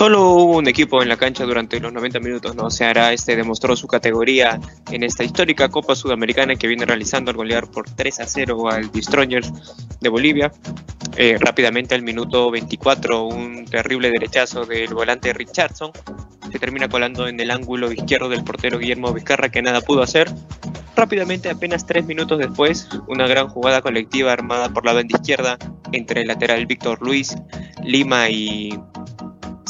Solo hubo un equipo en la cancha durante los 90 minutos, ¿no? Ceará este demostró su categoría en esta histórica Copa Sudamericana que viene realizando al golear por 3 a 0 al Destroyers de Bolivia. Eh, rápidamente al minuto 24, un terrible derechazo del volante Richardson que termina colando en el ángulo izquierdo del portero Guillermo Vizcarra que nada pudo hacer. Rápidamente, apenas tres minutos después, una gran jugada colectiva armada por la banda izquierda entre el lateral Víctor Luis Lima y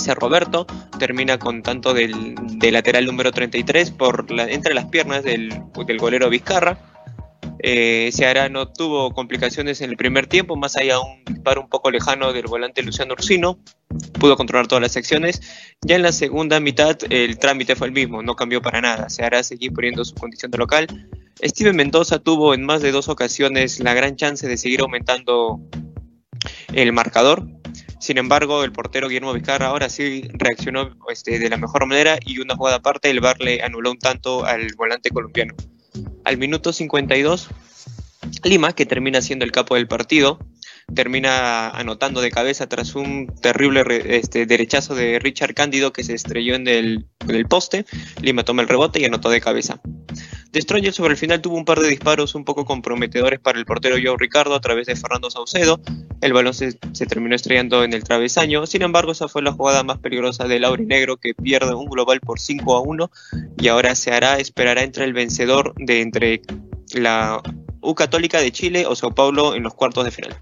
Roberto termina con tanto del, lateral número 33 por entre las piernas del, del golero Vizcarra. Eh, no tuvo complicaciones en el primer tiempo, más allá de un disparo un poco lejano del volante Luciano Ursino. Pudo controlar todas las secciones. Ya en la segunda mitad el trámite fue el mismo, no cambió para nada. Seara seguir poniendo su condición de local. Steven Mendoza tuvo en más de dos ocasiones la gran chance de seguir aumentando el marcador, sin embargo, el portero Guillermo Vizcarra ahora sí reaccionó este, de la mejor manera y una jugada aparte, el VAR le anuló un tanto al volante colombiano. Al minuto 52, Lima, que termina siendo el capo del partido, termina anotando de cabeza tras un terrible este, derechazo de Richard Cándido que se estrelló en el, poste. Lima toma el rebote y anotó de cabeza. Destroyer sobre el final tuvo un par de disparos un poco comprometedores para el portero Joe Ricardo a través de Fernando Saucedo. El balón se, terminó estrellando en el travesaño. Sin embargo, esa fue la jugada más peligrosa del Negro que pierde un global por 5 a 1 y ahora se hará, esperará entre el vencedor de entre la U Católica de Chile o Sao Paulo en los cuartos de final.